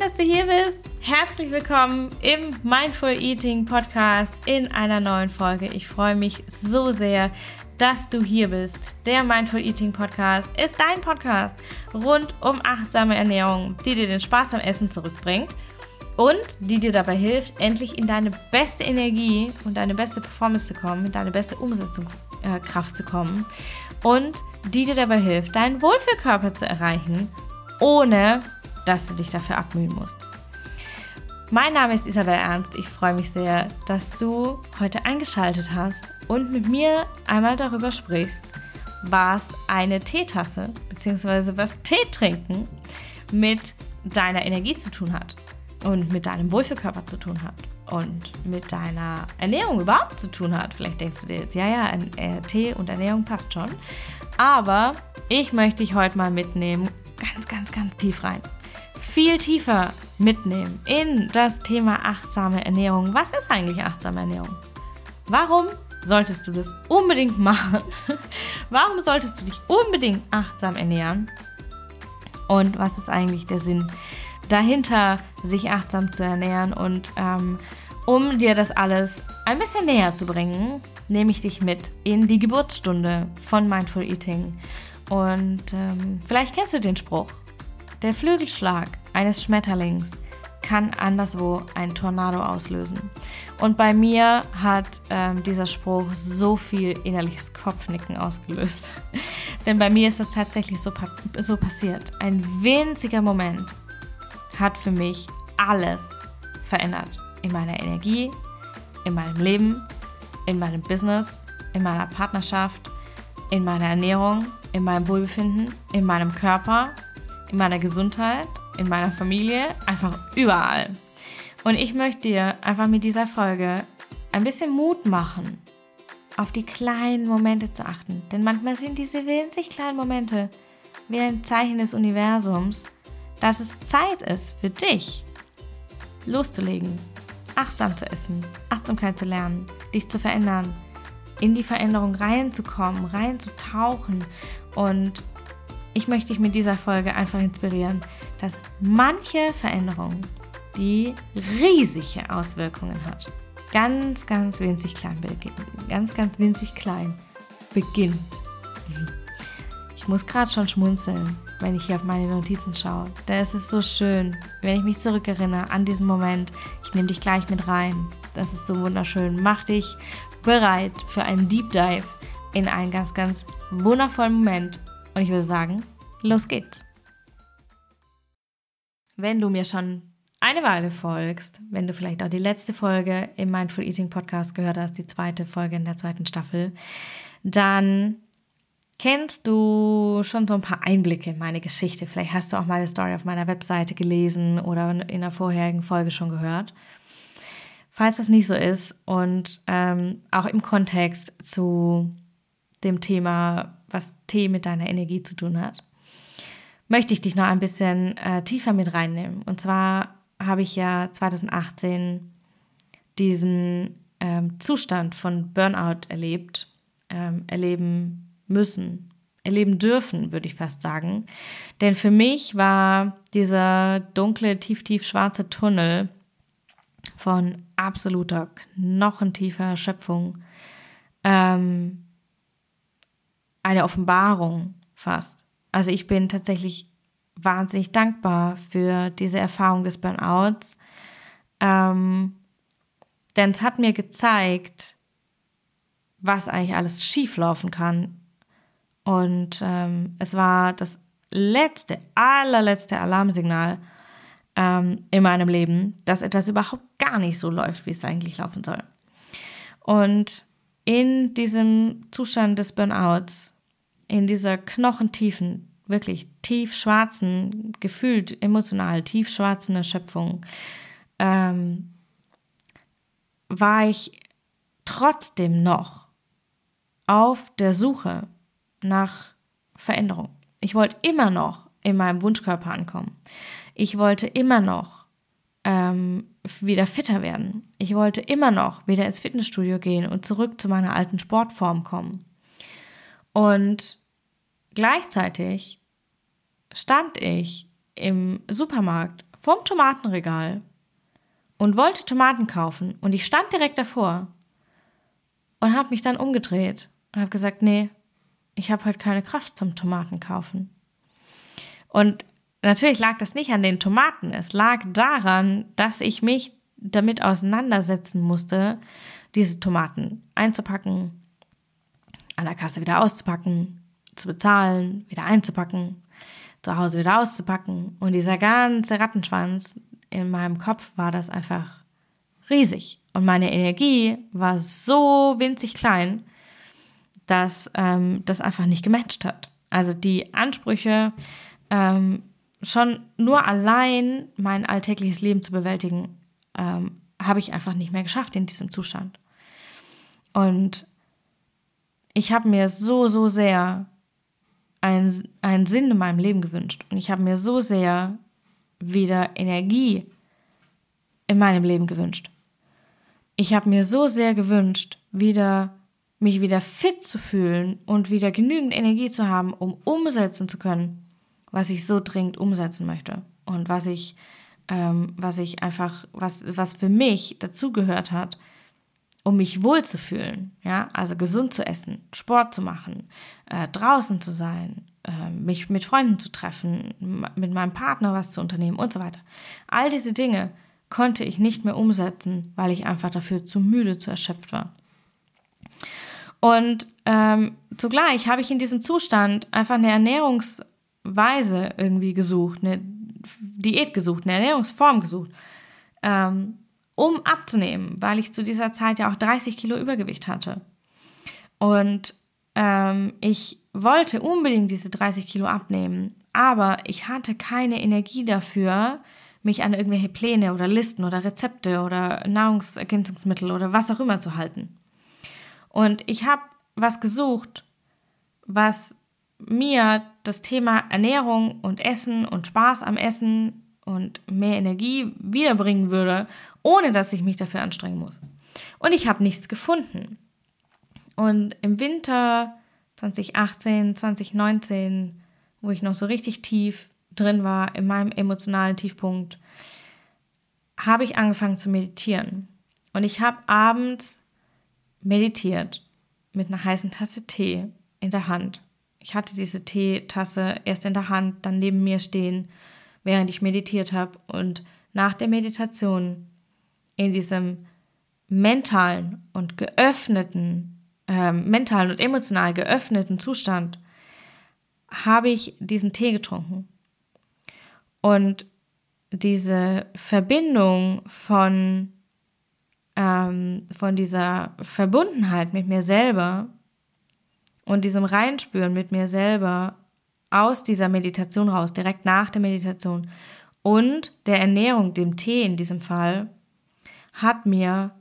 dass du hier bist. Herzlich willkommen im Mindful Eating Podcast in einer neuen Folge. Ich freue mich so sehr, dass du hier bist. Der Mindful Eating Podcast ist dein Podcast rund um achtsame Ernährung, die dir den Spaß am Essen zurückbringt und die dir dabei hilft, endlich in deine beste Energie und deine beste Performance zu kommen, in deine beste Umsetzungskraft zu kommen und die dir dabei hilft, deinen Wohlfühlkörper zu erreichen, ohne dass du dich dafür abmühen musst. Mein Name ist Isabel Ernst. Ich freue mich sehr, dass du heute eingeschaltet hast und mit mir einmal darüber sprichst, was eine Teetasse bzw. was Tee trinken mit deiner Energie zu tun hat und mit deinem Wohlfühlkörper zu tun hat und mit deiner Ernährung überhaupt zu tun hat. Vielleicht denkst du dir jetzt, ja, ja, äh, Tee und Ernährung passt schon. Aber ich möchte dich heute mal mitnehmen, ganz, ganz, ganz tief rein viel tiefer mitnehmen in das Thema achtsame Ernährung. Was ist eigentlich achtsame Ernährung? Warum solltest du das unbedingt machen? Warum solltest du dich unbedingt achtsam ernähren? Und was ist eigentlich der Sinn dahinter, sich achtsam zu ernähren? Und ähm, um dir das alles ein bisschen näher zu bringen, nehme ich dich mit in die Geburtsstunde von Mindful Eating. Und ähm, vielleicht kennst du den Spruch. Der Flügelschlag eines Schmetterlings kann anderswo ein Tornado auslösen. Und bei mir hat ähm, dieser Spruch so viel innerliches Kopfnicken ausgelöst. Denn bei mir ist das tatsächlich so, pa so passiert. Ein winziger Moment hat für mich alles verändert. In meiner Energie, in meinem Leben, in meinem Business, in meiner Partnerschaft, in meiner Ernährung, in meinem Wohlbefinden, in meinem Körper in meiner Gesundheit, in meiner Familie, einfach überall. Und ich möchte dir einfach mit dieser Folge ein bisschen Mut machen, auf die kleinen Momente zu achten. Denn manchmal sind diese winzig kleinen Momente wie ein Zeichen des Universums, dass es Zeit ist für dich, loszulegen, achtsam zu essen, Achtsamkeit zu lernen, dich zu verändern, in die Veränderung reinzukommen, reinzutauchen und ich möchte dich mit dieser Folge einfach inspirieren, dass manche Veränderung, die riesige Auswirkungen hat, ganz, ganz winzig klein beginnt. Ganz, ganz winzig klein beginnt. Ich muss gerade schon schmunzeln, wenn ich hier auf meine Notizen schaue. Denn es ist so schön, wenn ich mich zurückerinnere an diesen Moment. Ich nehme dich gleich mit rein. Das ist so wunderschön. Mach dich bereit für einen Deep Dive in einen ganz, ganz wundervollen Moment und ich würde sagen, los geht's. Wenn du mir schon eine Weile folgst, wenn du vielleicht auch die letzte Folge im Mindful Eating Podcast gehört hast, die zweite Folge in der zweiten Staffel, dann kennst du schon so ein paar Einblicke in meine Geschichte. Vielleicht hast du auch meine Story auf meiner Webseite gelesen oder in der vorherigen Folge schon gehört. Falls das nicht so ist und ähm, auch im Kontext zu dem Thema was Tee mit deiner Energie zu tun hat, möchte ich dich noch ein bisschen äh, tiefer mit reinnehmen. Und zwar habe ich ja 2018 diesen ähm, Zustand von Burnout erlebt, ähm, erleben müssen, erleben dürfen, würde ich fast sagen. Denn für mich war dieser dunkle, tief, tief schwarze Tunnel von absoluter, knochentiefer Erschöpfung ähm, eine Offenbarung fast. Also ich bin tatsächlich wahnsinnig dankbar für diese Erfahrung des Burnouts, ähm, denn es hat mir gezeigt, was eigentlich alles schieflaufen kann. Und ähm, es war das letzte, allerletzte Alarmsignal ähm, in meinem Leben, dass etwas überhaupt gar nicht so läuft, wie es eigentlich laufen soll. Und in diesem Zustand des Burnouts, in dieser knochentiefen, wirklich tief schwarzen, gefühlt emotional tief schwarzen Erschöpfung, ähm, war ich trotzdem noch auf der Suche nach Veränderung. Ich wollte immer noch in meinem Wunschkörper ankommen. Ich wollte immer noch ähm, wieder fitter werden. Ich wollte immer noch wieder ins Fitnessstudio gehen und zurück zu meiner alten Sportform kommen. Und gleichzeitig stand ich im Supermarkt vorm Tomatenregal und wollte Tomaten kaufen und ich stand direkt davor und habe mich dann umgedreht und habe gesagt, nee, ich habe heute keine Kraft zum Tomaten kaufen. Und natürlich lag das nicht an den Tomaten, es lag daran, dass ich mich damit auseinandersetzen musste, diese Tomaten einzupacken, an der Kasse wieder auszupacken, zu bezahlen, wieder einzupacken, zu Hause wieder auszupacken. Und dieser ganze Rattenschwanz in meinem Kopf war das einfach riesig. Und meine Energie war so winzig klein, dass ähm, das einfach nicht gematcht hat. Also die Ansprüche, ähm, schon nur allein mein alltägliches Leben zu bewältigen, ähm, habe ich einfach nicht mehr geschafft in diesem Zustand. Und ich habe mir so, so sehr einen, einen Sinn in meinem Leben gewünscht. Und ich habe mir so sehr wieder Energie in meinem Leben gewünscht. Ich habe mir so sehr gewünscht, wieder mich wieder fit zu fühlen und wieder genügend Energie zu haben, um umsetzen zu können, was ich so dringend umsetzen möchte und was ich, ähm, was ich einfach, was, was für mich dazugehört hat, um mich wohlzufühlen, ja, also gesund zu essen, Sport zu machen, äh, draußen zu sein, äh, mich mit Freunden zu treffen, mit meinem Partner was zu unternehmen und so weiter. All diese Dinge konnte ich nicht mehr umsetzen, weil ich einfach dafür zu müde, zu erschöpft war. Und ähm, zugleich habe ich in diesem Zustand einfach eine Ernährungsweise irgendwie gesucht, eine Diät gesucht, eine Ernährungsform gesucht, ähm, um abzunehmen, weil ich zu dieser Zeit ja auch 30 Kilo Übergewicht hatte. Und ähm, ich wollte unbedingt diese 30 Kilo abnehmen, aber ich hatte keine Energie dafür, mich an irgendwelche Pläne oder Listen oder Rezepte oder Nahrungsergänzungsmittel oder was auch immer zu halten. Und ich habe was gesucht, was mir das Thema Ernährung und Essen und Spaß am Essen und mehr Energie wiederbringen würde, ohne dass ich mich dafür anstrengen muss. Und ich habe nichts gefunden. Und im Winter 2018, 2019, wo ich noch so richtig tief drin war, in meinem emotionalen Tiefpunkt, habe ich angefangen zu meditieren. Und ich habe abends meditiert mit einer heißen Tasse Tee in der Hand. Ich hatte diese Teetasse erst in der Hand, dann neben mir stehen, während ich meditiert habe. Und nach der Meditation in diesem mentalen und geöffneten, äh, mentalen und emotional geöffneten Zustand habe ich diesen Tee getrunken. Und diese Verbindung von ähm, von dieser Verbundenheit mit mir selber und diesem Reinspüren mit mir selber aus dieser Meditation raus, direkt nach der Meditation und der Ernährung, dem Tee in diesem Fall, hat mir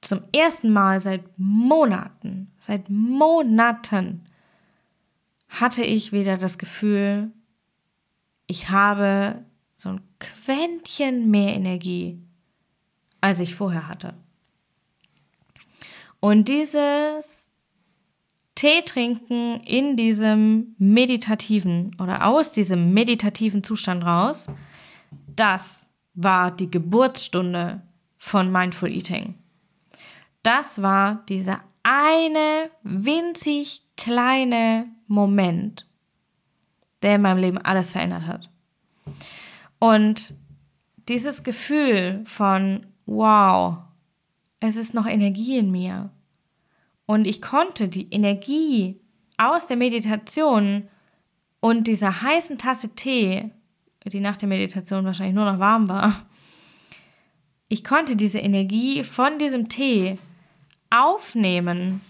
zum ersten Mal seit Monaten, seit Monaten hatte ich wieder das Gefühl, ich habe so ein Quäntchen mehr Energie als ich vorher hatte. Und dieses Tee trinken in diesem meditativen oder aus diesem meditativen Zustand raus, das war die Geburtsstunde von Mindful Eating. Das war dieser eine winzig kleine Moment, der in meinem Leben alles verändert hat. Und dieses Gefühl von wow, es ist noch Energie in mir. Und ich konnte die Energie aus der Meditation und dieser heißen Tasse Tee, die nach der Meditation wahrscheinlich nur noch warm war, ich konnte diese Energie von diesem Tee aufnehmen,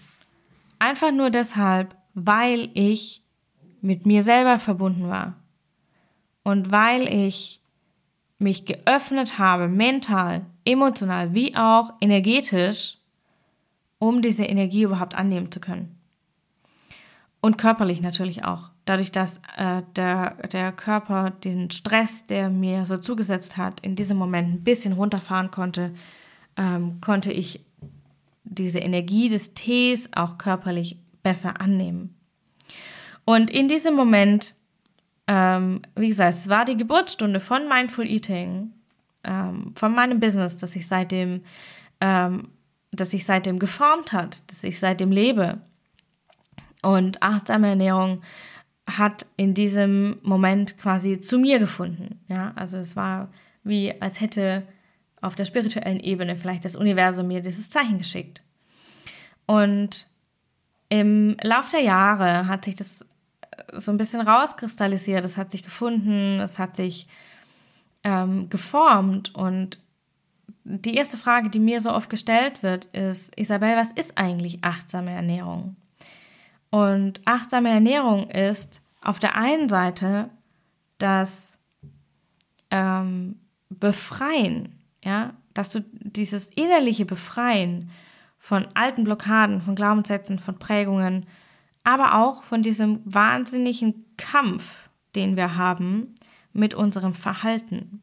einfach nur deshalb, weil ich mit mir selber verbunden war und weil ich mich geöffnet habe, mental, emotional wie auch energetisch, um diese Energie überhaupt annehmen zu können. Und körperlich natürlich auch. Dadurch, dass äh, der, der Körper den Stress, der mir so zugesetzt hat, in diesem Moment ein bisschen runterfahren konnte, ähm, konnte ich diese Energie des Tees auch körperlich besser annehmen. Und in diesem Moment ähm, wie gesagt, es war die Geburtsstunde von Mindful Eating, ähm, von meinem Business, das ich seitdem, ähm, das sich seitdem geformt hat, das ich seitdem lebe. Und achtsame Ernährung hat in diesem Moment quasi zu mir gefunden. Ja, also es war wie, als hätte auf der spirituellen Ebene vielleicht das Universum mir dieses Zeichen geschickt. Und im Lauf der Jahre hat sich das so ein bisschen rauskristallisiert, es hat sich gefunden, es hat sich ähm, geformt. Und die erste Frage, die mir so oft gestellt wird, ist, Isabel, was ist eigentlich achtsame Ernährung? Und achtsame Ernährung ist auf der einen Seite das ähm, Befreien, ja, dass du dieses innerliche Befreien von alten Blockaden, von Glaubenssätzen, von Prägungen, aber auch von diesem wahnsinnigen Kampf, den wir haben mit unserem Verhalten.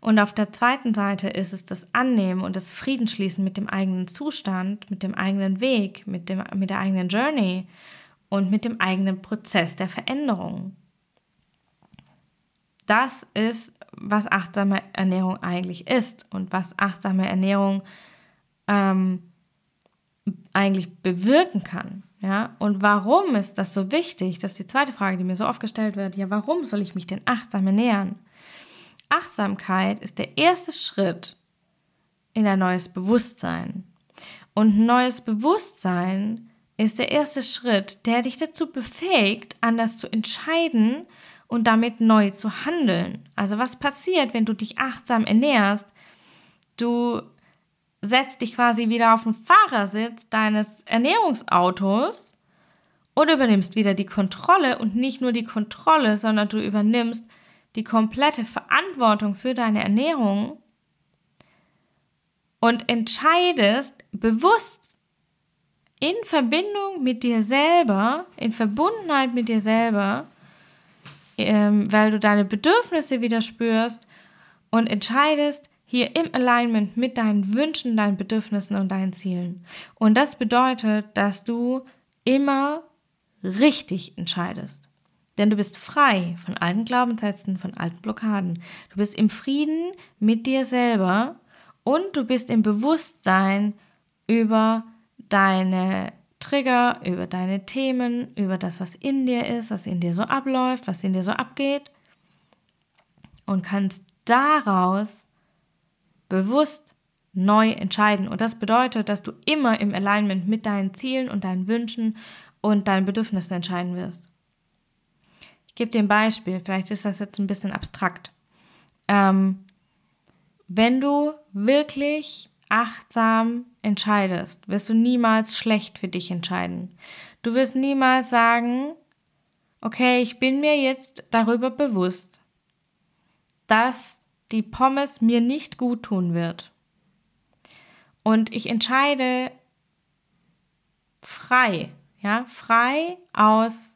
Und auf der zweiten Seite ist es das Annehmen und das Friedensschließen mit dem eigenen Zustand, mit dem eigenen Weg, mit, dem, mit der eigenen Journey und mit dem eigenen Prozess der Veränderung. Das ist, was achtsame Ernährung eigentlich ist und was achtsame Ernährung ähm, eigentlich bewirken kann. Ja, und warum ist das so wichtig? Das ist die zweite Frage, die mir so oft gestellt wird. Ja, warum soll ich mich denn achtsam ernähren? Achtsamkeit ist der erste Schritt in ein neues Bewusstsein. Und neues Bewusstsein ist der erste Schritt, der dich dazu befähigt, anders zu entscheiden und damit neu zu handeln. Also was passiert, wenn du dich achtsam ernährst? Du setzt dich quasi wieder auf den Fahrersitz deines Ernährungsautos und übernimmst wieder die Kontrolle und nicht nur die Kontrolle, sondern du übernimmst die komplette Verantwortung für deine Ernährung und entscheidest bewusst in Verbindung mit dir selber, in Verbundenheit mit dir selber, ähm, weil du deine Bedürfnisse wieder spürst und entscheidest hier im Alignment mit deinen Wünschen, deinen Bedürfnissen und deinen Zielen. Und das bedeutet, dass du immer richtig entscheidest. Denn du bist frei von alten Glaubenssätzen, von alten Blockaden. Du bist im Frieden mit dir selber und du bist im Bewusstsein über deine Trigger, über deine Themen, über das, was in dir ist, was in dir so abläuft, was in dir so abgeht und kannst daraus bewusst neu entscheiden. Und das bedeutet, dass du immer im Alignment mit deinen Zielen und deinen Wünschen und deinen Bedürfnissen entscheiden wirst. Gebe dir ein Beispiel, vielleicht ist das jetzt ein bisschen abstrakt. Ähm, wenn du wirklich achtsam entscheidest, wirst du niemals schlecht für dich entscheiden. Du wirst niemals sagen, okay, ich bin mir jetzt darüber bewusst, dass die Pommes mir nicht gut tun wird. Und ich entscheide frei, ja, frei aus,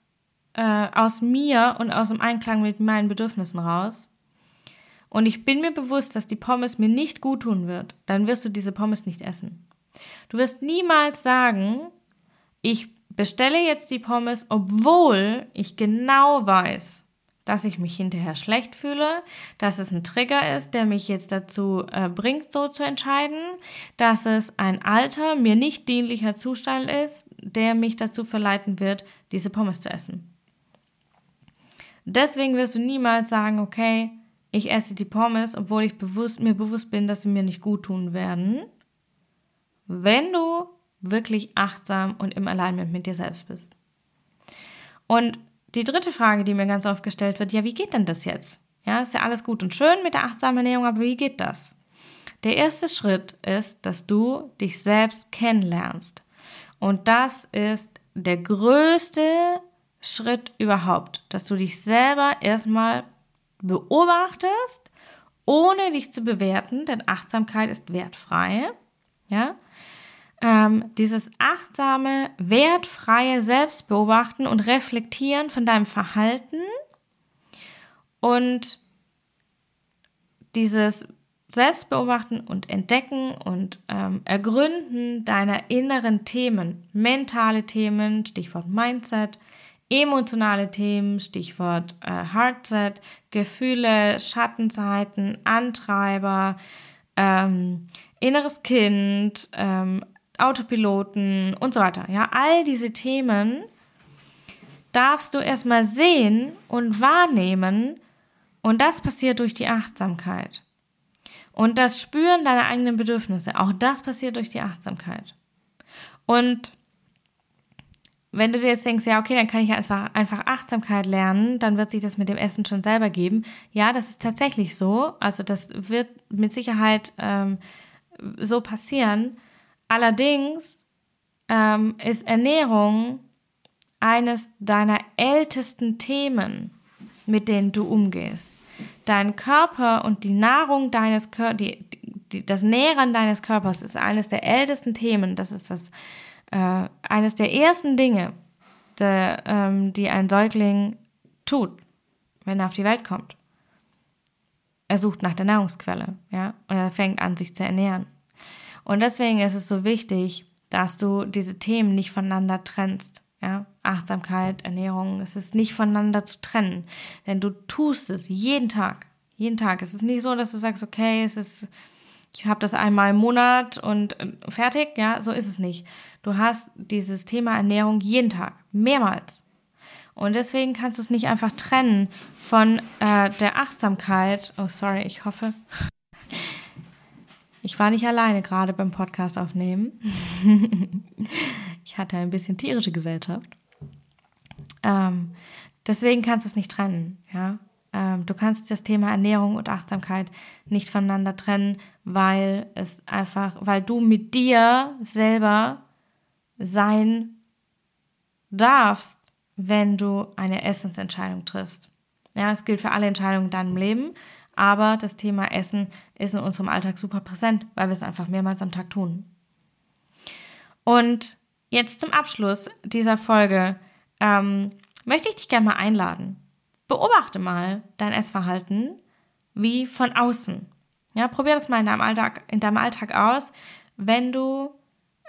äh, aus mir und aus dem Einklang mit meinen Bedürfnissen raus und ich bin mir bewusst, dass die Pommes mir nicht gut tun wird, dann wirst du diese Pommes nicht essen. Du wirst niemals sagen, ich bestelle jetzt die Pommes, obwohl ich genau weiß, dass ich mich hinterher schlecht fühle, dass es ein Trigger ist, der mich jetzt dazu äh, bringt, so zu entscheiden, dass es ein alter, mir nicht dienlicher Zustand ist, der mich dazu verleiten wird, diese Pommes zu essen. Deswegen wirst du niemals sagen, okay, ich esse die Pommes, obwohl ich bewusst, mir bewusst bin, dass sie mir nicht gut tun werden, wenn du wirklich achtsam und im Alignment mit dir selbst bist. Und die dritte Frage, die mir ganz oft gestellt wird, ja, wie geht denn das jetzt? Ja, ist ja alles gut und schön mit der achtsamen Ernährung, aber wie geht das? Der erste Schritt ist, dass du dich selbst kennenlernst. Und das ist der größte Schritt überhaupt, dass du dich selber erstmal beobachtest, ohne dich zu bewerten, denn Achtsamkeit ist wertfrei. Ja? Ähm, dieses achtsame, wertfreie Selbstbeobachten und Reflektieren von deinem Verhalten und dieses Selbstbeobachten und Entdecken und ähm, Ergründen deiner inneren Themen, mentale Themen, Stichwort Mindset, emotionale Themen, Stichwort äh, Heartset, Gefühle, Schattenseiten, Antreiber, ähm, inneres Kind, ähm, Autopiloten und so weiter. Ja, all diese Themen darfst du erstmal sehen und wahrnehmen und das passiert durch die Achtsamkeit. Und das Spüren deiner eigenen Bedürfnisse, auch das passiert durch die Achtsamkeit. Und wenn du dir jetzt denkst, ja, okay, dann kann ich einfach, einfach Achtsamkeit lernen, dann wird sich das mit dem Essen schon selber geben. Ja, das ist tatsächlich so. Also das wird mit Sicherheit ähm, so passieren. Allerdings ähm, ist Ernährung eines deiner ältesten Themen, mit denen du umgehst. Dein Körper und die Nahrung deines Körpers, das Nähren deines Körpers ist eines der ältesten Themen. Das ist das äh, eines der ersten Dinge, der, ähm, die ein Säugling tut, wenn er auf die Welt kommt. Er sucht nach der Nahrungsquelle, ja, und er fängt an, sich zu ernähren. Und deswegen ist es so wichtig, dass du diese Themen nicht voneinander trennst. Ja, Achtsamkeit, Ernährung, es ist nicht voneinander zu trennen, denn du tust es jeden Tag. Jeden Tag. Es ist nicht so, dass du sagst, okay, es ist, ich habe das einmal im Monat und äh, fertig. Ja, so ist es nicht. Du hast dieses Thema Ernährung jeden Tag, mehrmals. Und deswegen kannst du es nicht einfach trennen von äh, der Achtsamkeit. Oh, sorry, ich hoffe. Ich war nicht alleine gerade beim Podcast aufnehmen. ich hatte ein bisschen tierische Gesellschaft. Ähm, deswegen kannst du es nicht trennen, ja. Ähm, du kannst das Thema Ernährung und Achtsamkeit nicht voneinander trennen, weil es einfach, weil du mit dir selber sein darfst, wenn du eine Essensentscheidung triffst. Ja, es gilt für alle Entscheidungen in deinem Leben, aber das Thema Essen ist in unserem Alltag super präsent, weil wir es einfach mehrmals am Tag tun. Und jetzt zum Abschluss dieser Folge ähm, möchte ich dich gerne mal einladen. Beobachte mal dein Essverhalten wie von außen. Ja, probier das mal in deinem Alltag, in deinem Alltag aus, wenn du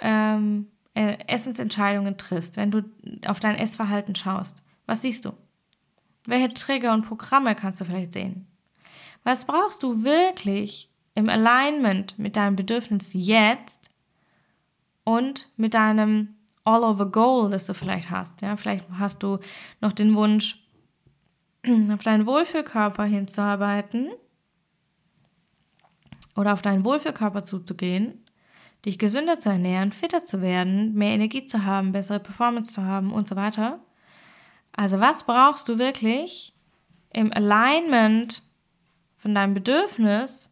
ähm, äh, Essensentscheidungen triffst, wenn du auf dein Essverhalten schaust. Was siehst du? Welche Trigger und Programme kannst du vielleicht sehen? Was brauchst du wirklich im Alignment mit deinem Bedürfnis jetzt und mit deinem All-over-Goal, das du vielleicht hast? Ja, vielleicht hast du noch den Wunsch, auf deinen Wohlfühlkörper hinzuarbeiten oder auf deinen Wohlfühlkörper zuzugehen dich gesünder zu ernähren, fitter zu werden, mehr Energie zu haben, bessere Performance zu haben und so weiter. Also was brauchst du wirklich im Alignment von deinem Bedürfnis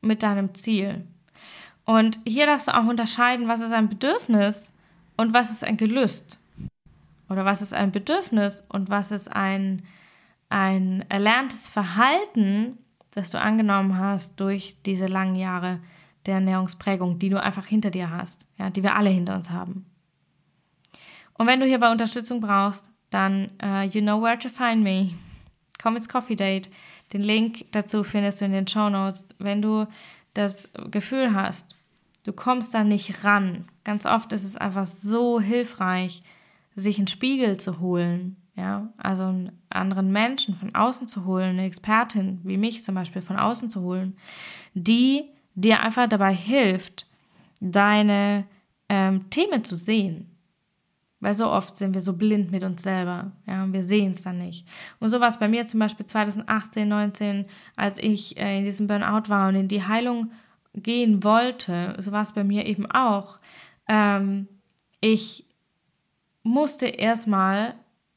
mit deinem Ziel? Und hier darfst du auch unterscheiden, was ist ein Bedürfnis und was ist ein Gelüst. Oder was ist ein Bedürfnis und was ist ein, ein erlerntes Verhalten, das du angenommen hast durch diese langen Jahre der Ernährungsprägung, die du einfach hinter dir hast, ja, die wir alle hinter uns haben. Und wenn du hierbei Unterstützung brauchst, dann uh, you know where to find me. Komm ins Coffee Date. Den Link dazu findest du in den Show Notes. Wenn du das Gefühl hast, du kommst da nicht ran. Ganz oft ist es einfach so hilfreich, sich einen Spiegel zu holen, ja, also einen anderen Menschen von außen zu holen, eine Expertin wie mich zum Beispiel von außen zu holen, die dir einfach dabei hilft, deine ähm, Themen zu sehen. Weil so oft sind wir so blind mit uns selber, ja, und wir sehen es dann nicht. Und so war es bei mir zum Beispiel 2018, 19, als ich äh, in diesem Burnout war und in die Heilung gehen wollte, so war es bei mir eben auch. Ähm, ich musste erstmal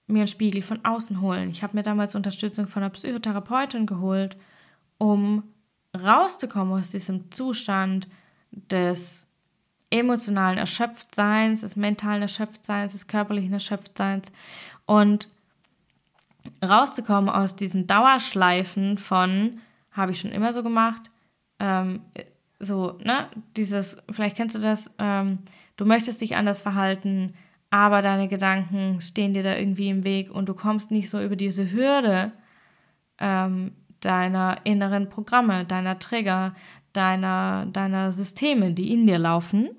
mir einen Spiegel von außen holen. Ich habe mir damals Unterstützung von einer Psychotherapeutin geholt, um rauszukommen aus diesem Zustand des emotionalen Erschöpftseins, des mentalen Erschöpftseins, des körperlichen Erschöpftseins und rauszukommen aus diesen Dauerschleifen von, habe ich schon immer so gemacht, ähm, so, ne, dieses, vielleicht kennst du das, ähm, du möchtest dich anders verhalten, aber deine Gedanken stehen dir da irgendwie im Weg und du kommst nicht so über diese Hürde, ähm, deiner inneren Programme, deiner Trigger, deiner, deiner Systeme, die in dir laufen.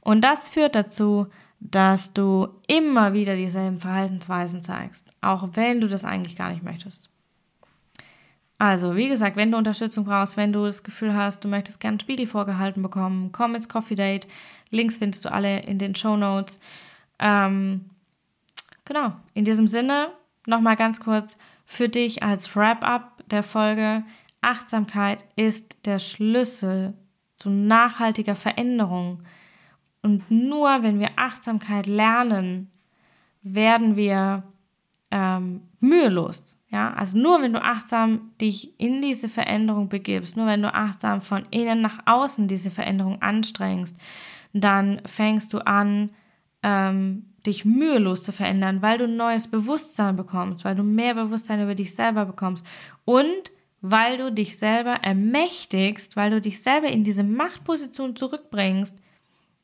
Und das führt dazu, dass du immer wieder dieselben Verhaltensweisen zeigst, auch wenn du das eigentlich gar nicht möchtest. Also, wie gesagt, wenn du Unterstützung brauchst, wenn du das Gefühl hast, du möchtest gerne Spiegel vorgehalten bekommen, komm ins Coffee Date. Links findest du alle in den Show Notes. Ähm, genau, in diesem Sinne nochmal ganz kurz für dich als Wrap-up der Folge. Achtsamkeit ist der Schlüssel zu nachhaltiger Veränderung. Und nur wenn wir Achtsamkeit lernen, werden wir ähm, mühelos. Ja, also nur wenn du achtsam dich in diese Veränderung begibst, nur wenn du achtsam von innen nach außen diese Veränderung anstrengst, dann fängst du an, ähm, dich mühelos zu verändern, weil du neues Bewusstsein bekommst, weil du mehr Bewusstsein über dich selber bekommst und weil du dich selber ermächtigst, weil du dich selber in diese Machtposition zurückbringst,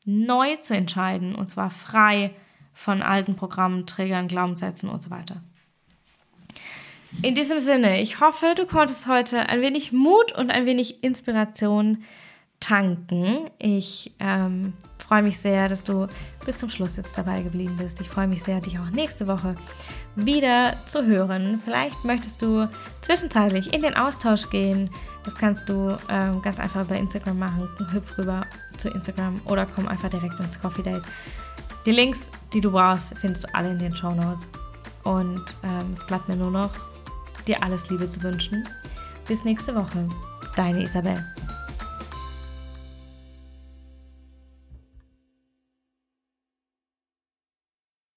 neu zu entscheiden und zwar frei von alten Programmen, Trägern, Glaubenssätzen und so weiter. In diesem Sinne, ich hoffe, du konntest heute ein wenig Mut und ein wenig Inspiration tanken. Ich ähm, freue mich sehr, dass du bis zum Schluss jetzt dabei geblieben bist. Ich freue mich sehr, dich auch nächste Woche wieder zu hören. Vielleicht möchtest du zwischenzeitlich in den Austausch gehen. Das kannst du ähm, ganz einfach über Instagram machen. Hüpf rüber zu Instagram oder komm einfach direkt ins Coffee Date. Die Links, die du brauchst, findest du alle in den Show Notes. Und ähm, es bleibt mir nur noch, dir alles Liebe zu wünschen. Bis nächste Woche. Deine Isabel.